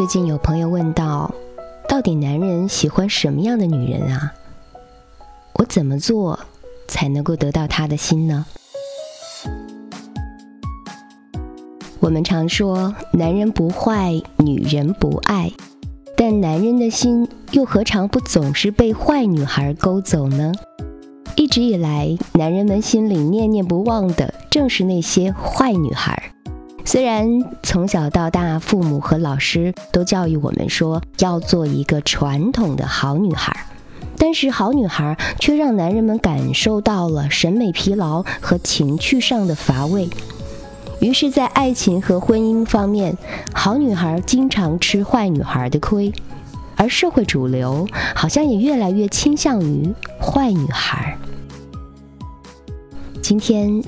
最近有朋友问到，到底男人喜欢什么样的女人啊？我怎么做才能够得到他的心呢？我们常说男人不坏，女人不爱，但男人的心又何尝不总是被坏女孩勾走呢？一直以来，男人们心里念念不忘的正是那些坏女孩。虽然从小到大，父母和老师都教育我们说要做一个传统的好女孩，但是好女孩却让男人们感受到了审美疲劳和情趣上的乏味。于是，在爱情和婚姻方面，好女孩经常吃坏女孩的亏，而社会主流好像也越来越倾向于坏女孩。今天。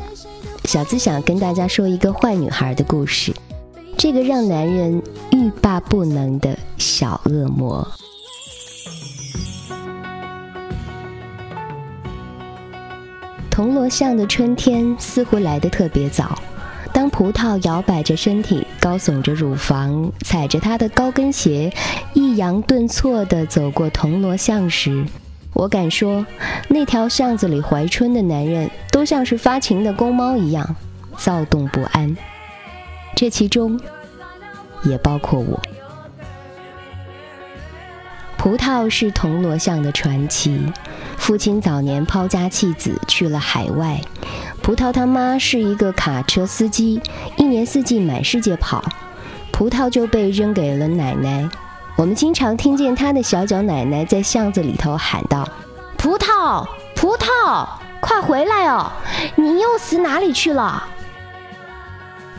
小资想跟大家说一个坏女孩的故事，这个让男人欲罢不能的小恶魔。铜锣巷的春天似乎来得特别早。当葡萄摇摆着身体，高耸着乳房，踩着她的高跟鞋，抑扬顿挫地走过铜锣巷时。我敢说，那条巷子里怀春的男人都像是发情的公猫一样，躁动不安。这其中也包括我。葡萄是铜锣巷的传奇。父亲早年抛家弃子去了海外，葡萄他妈是一个卡车司机，一年四季满世界跑，葡萄就被扔给了奶奶。我们经常听见他的小脚奶奶在巷子里头喊道：“葡萄，葡萄，快回来哦！你又死哪里去了？”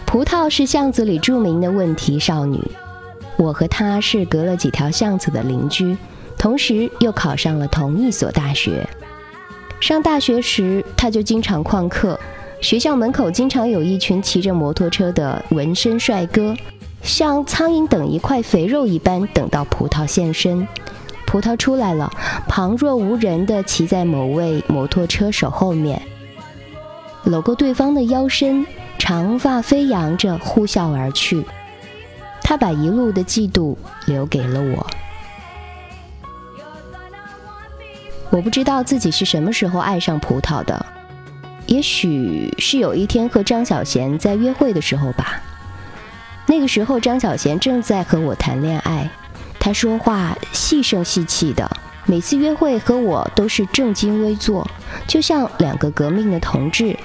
葡萄是巷子里著名的问题少女。我和她是隔了几条巷子的邻居，同时又考上了同一所大学。上大学时，她就经常旷课，学校门口经常有一群骑着摩托车的纹身帅哥。像苍蝇等一块肥肉一般，等到葡萄现身。葡萄出来了，旁若无人地骑在某位摩托车手后面，搂过对方的腰身，长发飞扬着呼啸而去。他把一路的嫉妒留给了我。我不知道自己是什么时候爱上葡萄的，也许是有一天和张小娴在约会的时候吧。那个时候，张小娴正在和我谈恋爱。她说话细声细气的，每次约会和我都是正襟危坐，就像两个革命的同志。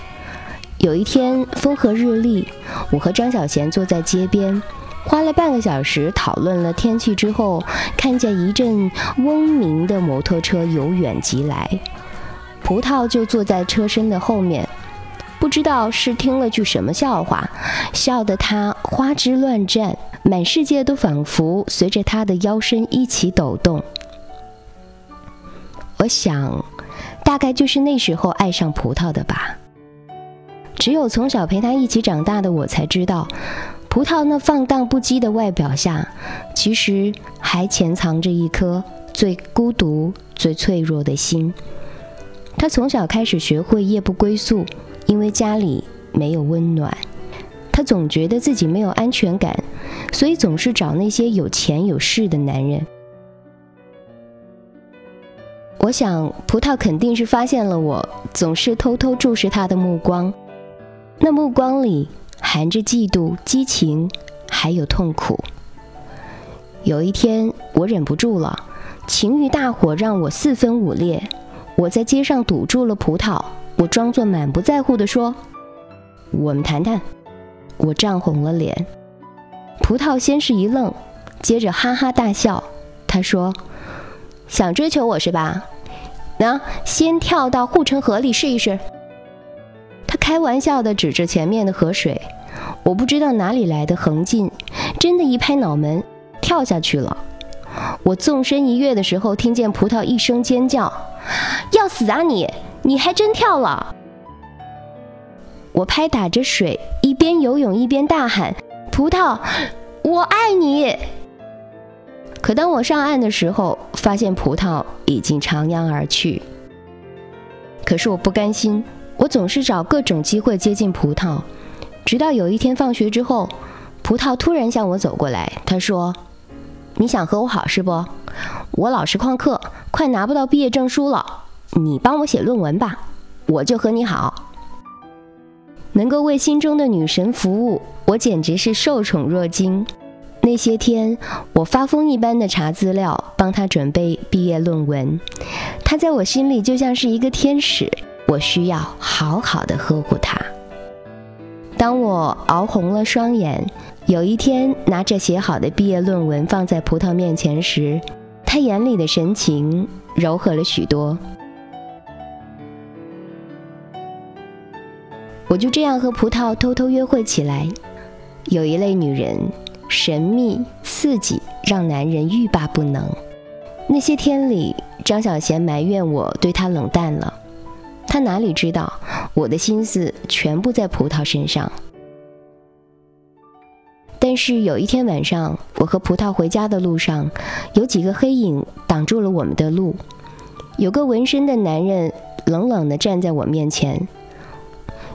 有一天风和日丽，我和张小娴坐在街边，花了半个小时讨论了天气之后，看见一阵嗡鸣的摩托车由远及来，葡萄就坐在车身的后面。不知道是听了句什么笑话，笑得他花枝乱颤，满世界都仿佛随着他的腰身一起抖动。我想，大概就是那时候爱上葡萄的吧。只有从小陪他一起长大的我才知道，葡萄那放荡不羁的外表下，其实还潜藏着一颗最孤独、最脆弱的心。他从小开始学会夜不归宿。因为家里没有温暖，他总觉得自己没有安全感，所以总是找那些有钱有势的男人。我想葡萄肯定是发现了我总是偷偷注视他的目光，那目光里含着嫉妒、激情，还有痛苦。有一天我忍不住了，情欲大火让我四分五裂，我在街上堵住了葡萄。我装作满不在乎地说：“我们谈谈。”我涨红了脸。葡萄先是一愣，接着哈哈大笑。他说：“想追求我是吧？那先跳到护城河里试一试。”他开玩笑地指着前面的河水。我不知道哪里来的横劲，真的一拍脑门，跳下去了。我纵身一跃的时候，听见葡萄一声尖叫：“要死啊你！”你还真跳了！我拍打着水，一边游泳一边大喊：“葡萄，我爱你！”可当我上岸的时候，发现葡萄已经徜徉而去。可是我不甘心，我总是找各种机会接近葡萄，直到有一天放学之后，葡萄突然向我走过来，他说：“你想和我好是不？我老实旷课，快拿不到毕业证书了，你帮我写论文吧，我就和你好。能够为心中的女神服务，我简直是受宠若惊。那些天，我发疯一般的查资料，帮她准备毕业论文。她在我心里就像是一个天使，我需要好好的呵护她。当我熬红了双眼，有一天拿着写好的毕业论文放在葡萄面前时，她眼里的神情柔和了许多。我就这样和葡萄偷偷约会起来。有一类女人，神秘刺激，让男人欲罢不能。那些天里，张小娴埋怨我对她冷淡了。她哪里知道，我的心思全部在葡萄身上。但是有一天晚上，我和葡萄回家的路上，有几个黑影挡住了我们的路。有个纹身的男人冷冷地站在我面前。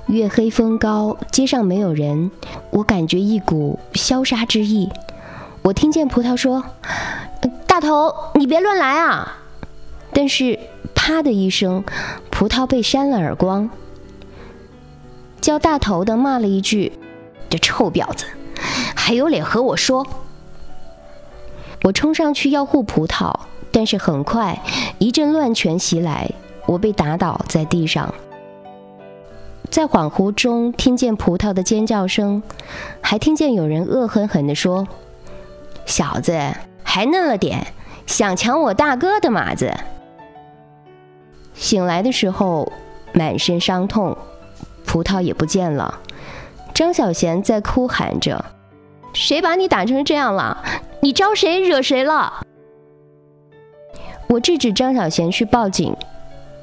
月黑风高，街上没有人，我感觉一股消杀之意。我听见葡萄说：“大头，你别乱来啊！”但是啪的一声，葡萄被扇了耳光。叫大头的骂了一句：“这臭婊子，还有脸和我说！”我冲上去要护葡萄，但是很快一阵乱拳袭来，我被打倒在地上。在恍惚中听见葡萄的尖叫声，还听见有人恶狠狠地说：“小子还嫩了点，想抢我大哥的马子。”醒来的时候满身伤痛，葡萄也不见了。张小娴在哭喊着：“谁把你打成这样了？你招谁惹谁了？”我制止张小娴去报警，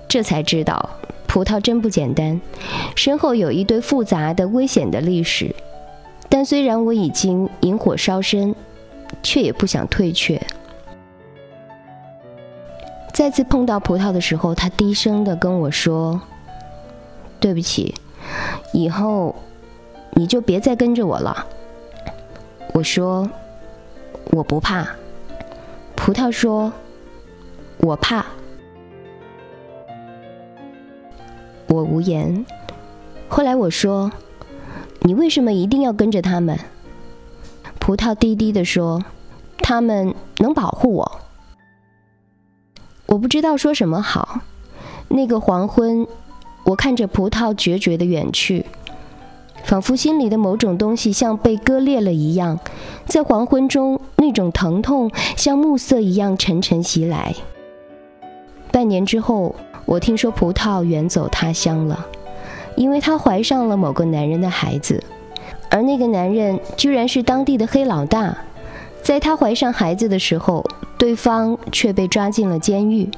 这才知道。葡萄真不简单，身后有一堆复杂的、危险的历史。但虽然我已经引火烧身，却也不想退却。再次碰到葡萄的时候，他低声的跟我说：“对不起，以后你就别再跟着我了。”我说：“我不怕。”葡萄说：“我怕。”我无言。后来我说：“你为什么一定要跟着他们？”葡萄低低的说：“他们能保护我。”我不知道说什么好。那个黄昏，我看着葡萄决绝的远去，仿佛心里的某种东西像被割裂了一样，在黄昏中，那种疼痛像暮色一样沉沉袭来。半年之后。我听说葡萄远走他乡了，因为她怀上了某个男人的孩子，而那个男人居然是当地的黑老大。在她怀上孩子的时候，对方却被抓进了监狱。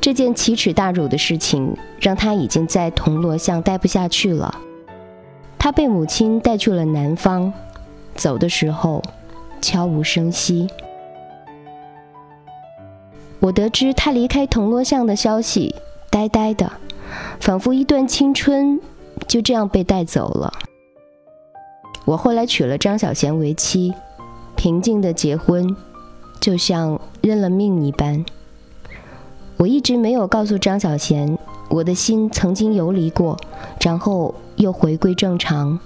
这件奇耻大辱的事情让她已经在铜锣巷待不下去了。她被母亲带去了南方，走的时候悄无声息。我得知他离开铜锣巷的消息，呆呆的，仿佛一段青春就这样被带走了。我后来娶了张小娴为妻，平静的结婚，就像认了命一般。我一直没有告诉张小娴，我的心曾经游离过，然后又回归正常。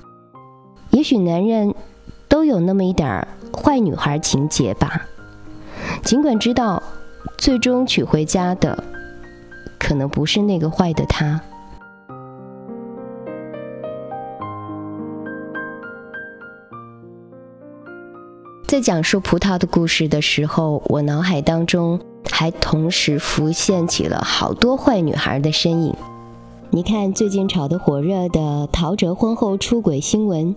也许男人都有那么一点坏女孩情节吧，尽管知道。最终娶回家的，可能不是那个坏的他。在讲述葡萄的故事的时候，我脑海当中还同时浮现起了好多坏女孩的身影。你看，最近炒得火热的陶喆婚后出轨新闻，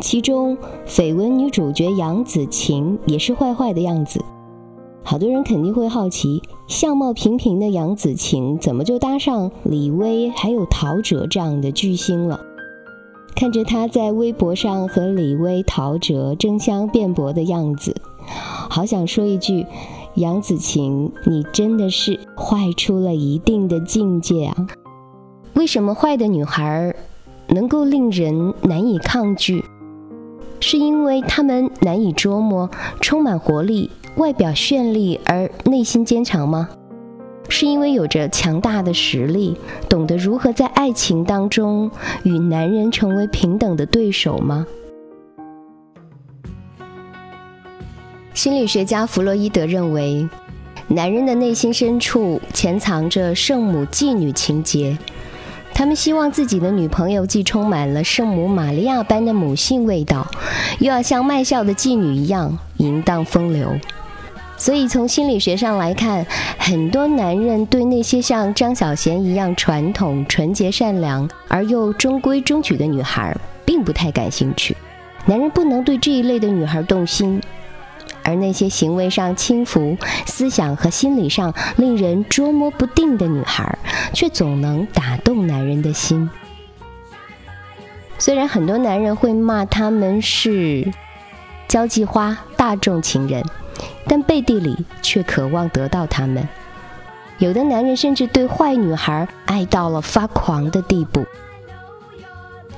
其中绯闻女主角杨紫晴也是坏坏的样子。好多人肯定会好奇，相貌平平的杨紫晴怎么就搭上李薇还有陶喆这样的巨星了？看着她在微博上和李薇、陶喆争相辩驳的样子，好想说一句：杨紫晴，你真的是坏出了一定的境界啊！为什么坏的女孩能够令人难以抗拒？是因为她们难以捉摸，充满活力，外表绚丽而内心坚强吗？是因为有着强大的实力，懂得如何在爱情当中与男人成为平等的对手吗？心理学家弗洛伊德认为，男人的内心深处潜藏着圣母妓女情节。他们希望自己的女朋友既充满了圣母玛利亚般的母性味道，又要像卖笑的妓女一样淫荡风流。所以，从心理学上来看，很多男人对那些像张小娴一样传统、纯洁、善良而又中规中矩的女孩，并不太感兴趣。男人不能对这一类的女孩动心。而那些行为上轻浮、思想和心理上令人捉摸不定的女孩，却总能打动男人的心。虽然很多男人会骂他们是交际花、大众情人，但背地里却渴望得到他们。有的男人甚至对坏女孩爱到了发狂的地步。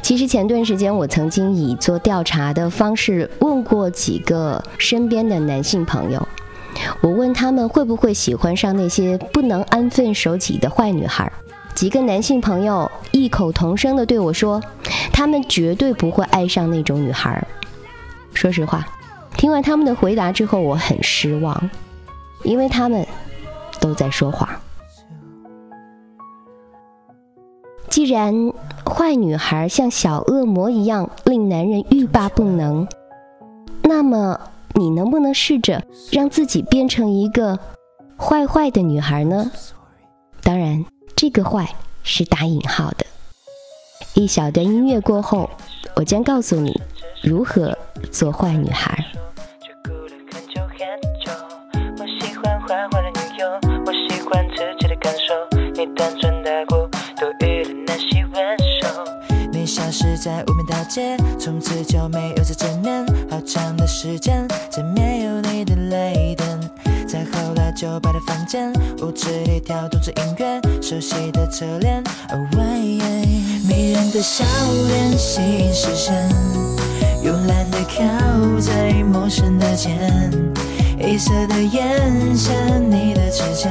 其实前段时间，我曾经以做调查的方式问过几个身边的男性朋友，我问他们会不会喜欢上那些不能安分守己的坏女孩。几个男性朋友异口同声地对我说，他们绝对不会爱上那种女孩。说实话，听完他们的回答之后，我很失望，因为他们都在说谎。既然坏女孩像小恶魔一样令男人欲罢不能，那么你能不能试着让自己变成一个坏坏的女孩呢？当然，这个“坏”是打引号的。一小段音乐过后，我将告诉你如何做坏女孩。我喜欢坏坏的女友，我喜欢自己的感受，你单纯带过。消失在无名大街，从此就没有再见面。好长的时间，再没有你的泪灯。再后来，酒吧的房间，屋子里跳动着音乐，熟悉的侧脸。迷人的笑脸吸引视线，靠在陌生的肩，黑色的眼线，你的指尖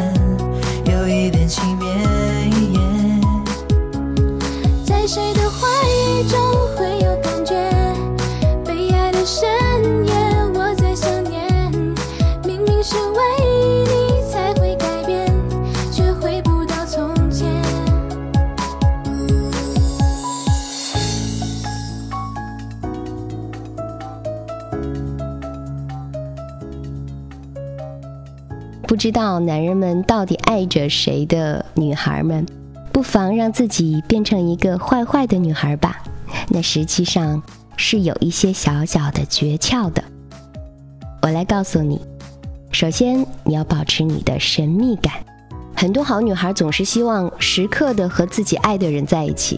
有一点轻蔑。在谁的怀？中不知道男人们到底爱着谁的女孩们，不妨让自己变成一个坏坏的女孩吧。那实际上是有一些小小的诀窍的，我来告诉你。首先，你要保持你的神秘感。很多好女孩总是希望时刻的和自己爱的人在一起，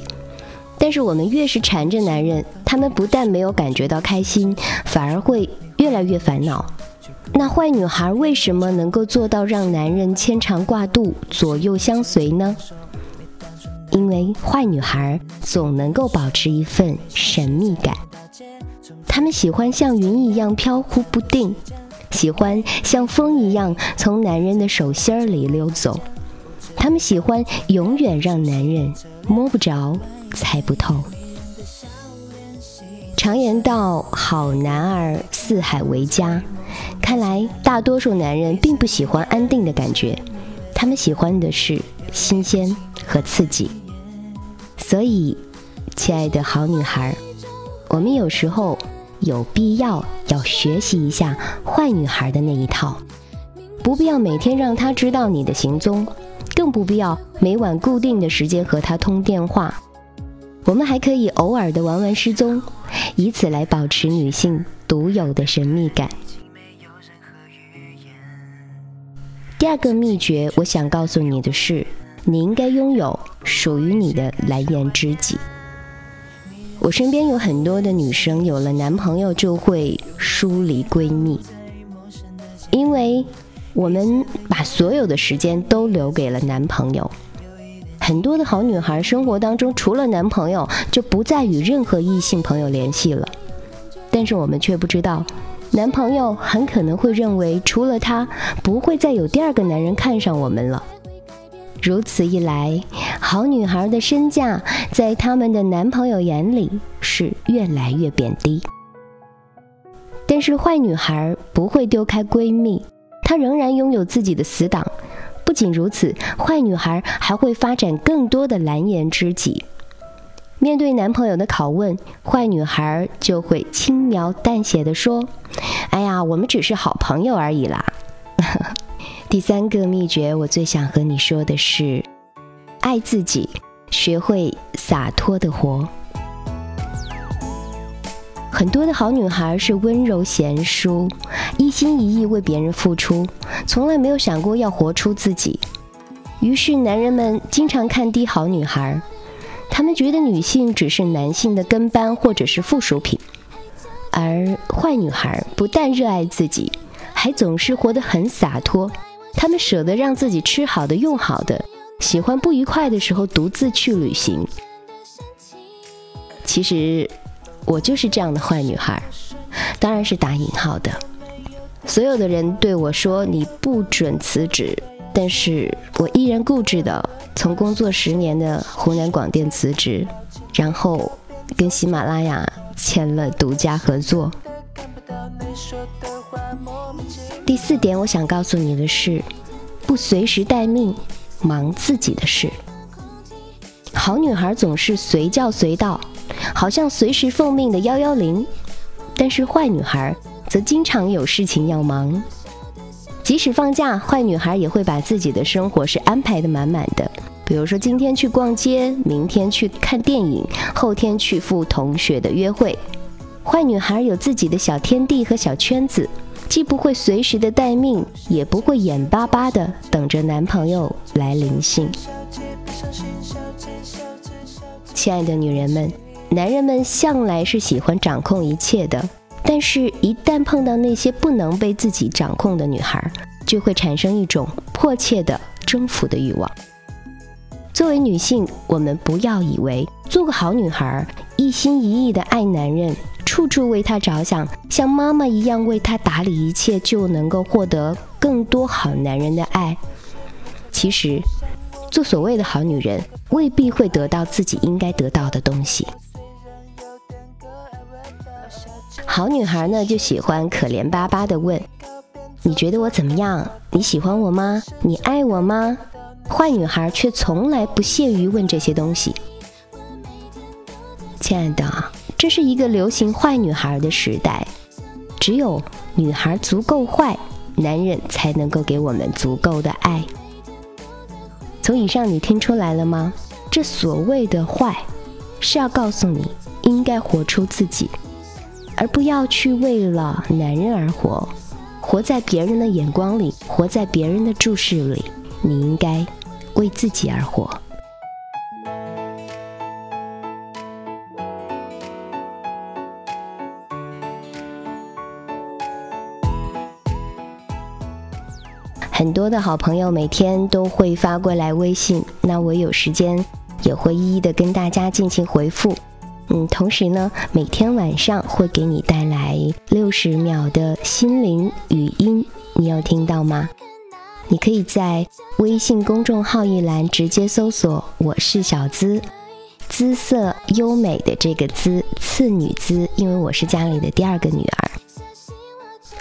但是我们越是缠着男人，他们不但没有感觉到开心，反而会越来越烦恼。那坏女孩为什么能够做到让男人牵肠挂肚、左右相随呢？因为坏女孩总能够保持一份神秘感，她们喜欢像云一样飘忽不定，喜欢像风一样从男人的手心里溜走，她们喜欢永远让男人摸不着、猜不透。常言道：“好男儿四海为家。”看来大多数男人并不喜欢安定的感觉，他们喜欢的是新鲜和刺激。所以，亲爱的好女孩，我们有时候有必要要学习一下坏女孩的那一套，不必要每天让她知道你的行踪，更不必要每晚固定的时间和她通电话。我们还可以偶尔的玩玩失踪，以此来保持女性独有的神秘感。第二个秘诀，我想告诉你的是。你应该拥有属于你的蓝颜知己。我身边有很多的女生，有了男朋友就会疏离闺蜜，因为我们把所有的时间都留给了男朋友。很多的好女孩生活当中，除了男朋友，就不再与任何异性朋友联系了。但是我们却不知道，男朋友很可能会认为除了他，不会再有第二个男人看上我们了。如此一来，好女孩的身价在他们的男朋友眼里是越来越贬低。但是坏女孩不会丢开闺蜜，她仍然拥有自己的死党。不仅如此，坏女孩还会发展更多的蓝颜知己。面对男朋友的拷问，坏女孩就会轻描淡写地说：“哎呀，我们只是好朋友而已啦。”第三个秘诀，我最想和你说的是：爱自己，学会洒脱的活。很多的好女孩是温柔贤淑，一心一意为别人付出，从来没有想过要活出自己。于是，男人们经常看低好女孩。他们觉得女性只是男性的跟班或者是附属品，而坏女孩不但热爱自己，还总是活得很洒脱。她们舍得让自己吃好的、用好的，喜欢不愉快的时候独自去旅行。其实，我就是这样的坏女孩，当然是打引号的。所有的人对我说：“你不准辞职。”但是我依然固执的从工作十年的湖南广电辞职，然后跟喜马拉雅签了独家合作。第四点，我想告诉你的是，不随时待命，忙自己的事。好女孩总是随叫随到，好像随时奉命的幺幺零，但是坏女孩则经常有事情要忙。即使放假，坏女孩也会把自己的生活是安排的满满的。比如说，今天去逛街，明天去看电影，后天去赴同学的约会。坏女孩有自己的小天地和小圈子，既不会随时的待命，也不会眼巴巴的等着男朋友来临幸。亲爱的女人们，男人们向来是喜欢掌控一切的。但是，一旦碰到那些不能被自己掌控的女孩，就会产生一种迫切的征服的欲望。作为女性，我们不要以为做个好女孩，一心一意的爱男人，处处为他着想，像妈妈一样为他打理一切，就能够获得更多好男人的爱。其实，做所谓的好女人，未必会得到自己应该得到的东西。好女孩呢，就喜欢可怜巴巴的问：“你觉得我怎么样？你喜欢我吗？你爱我吗？”坏女孩却从来不屑于问这些东西。亲爱的，这是一个流行坏女孩的时代，只有女孩足够坏，男人才能够给我们足够的爱。从以上你听出来了吗？这所谓的坏，是要告诉你应该活出自己。而不要去为了男人而活，活在别人的眼光里，活在别人的注视里。你应该为自己而活。很多的好朋友每天都会发过来微信，那我有时间也会一一的跟大家进行回复。嗯，同时呢，每天晚上会给你带来六十秒的心灵语音，你有听到吗？你可以在微信公众号一栏直接搜索“我是小资”，姿色优美的这个“姿”，次女姿，因为我是家里的第二个女儿。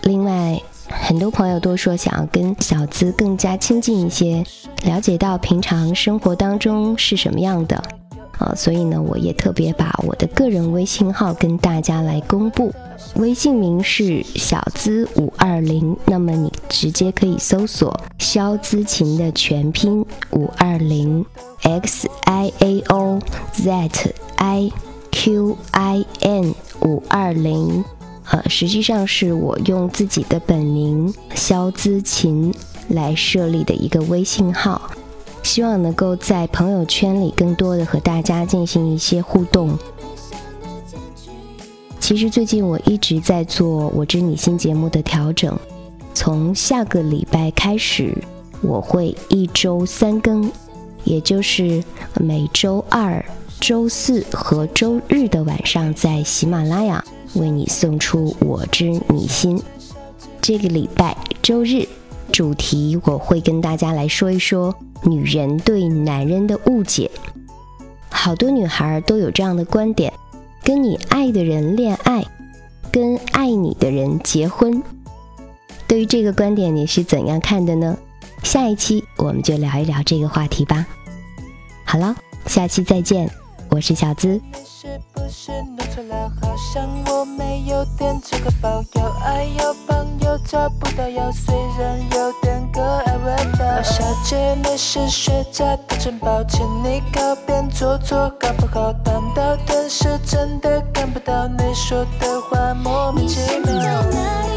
另外，很多朋友都说想要跟小资更加亲近一些，了解到平常生活当中是什么样的。啊，所以呢，我也特别把我的个人微信号跟大家来公布，微信名是小资五二零，那么你直接可以搜索肖姿琴的全拼五二零 x i a o z i q i n 五二零，呃，实际上是我用自己的本名肖姿琴来设立的一个微信号。希望能够在朋友圈里更多的和大家进行一些互动。其实最近我一直在做我知你心节目的调整，从下个礼拜开始，我会一周三更，也就是每周二、周四和周日的晚上在喜马拉雅为你送出我知你心。这个礼拜周日主题，我会跟大家来说一说女人对男人的误解。好多女孩都有这样的观点：跟你爱的人恋爱，跟爱你的人结婚。对于这个观点，你是怎样看的呢？下一期我们就聊一聊这个话题吧。好了，下期再见，我是小资。是弄错了？好像我没有点这个包，有爱有朋友找不到药，虽然有点可爱味道。老小姐，你是学渣的城堡，请你靠边坐坐，搞不好当到电视真的看不到你说的话，莫名其妙。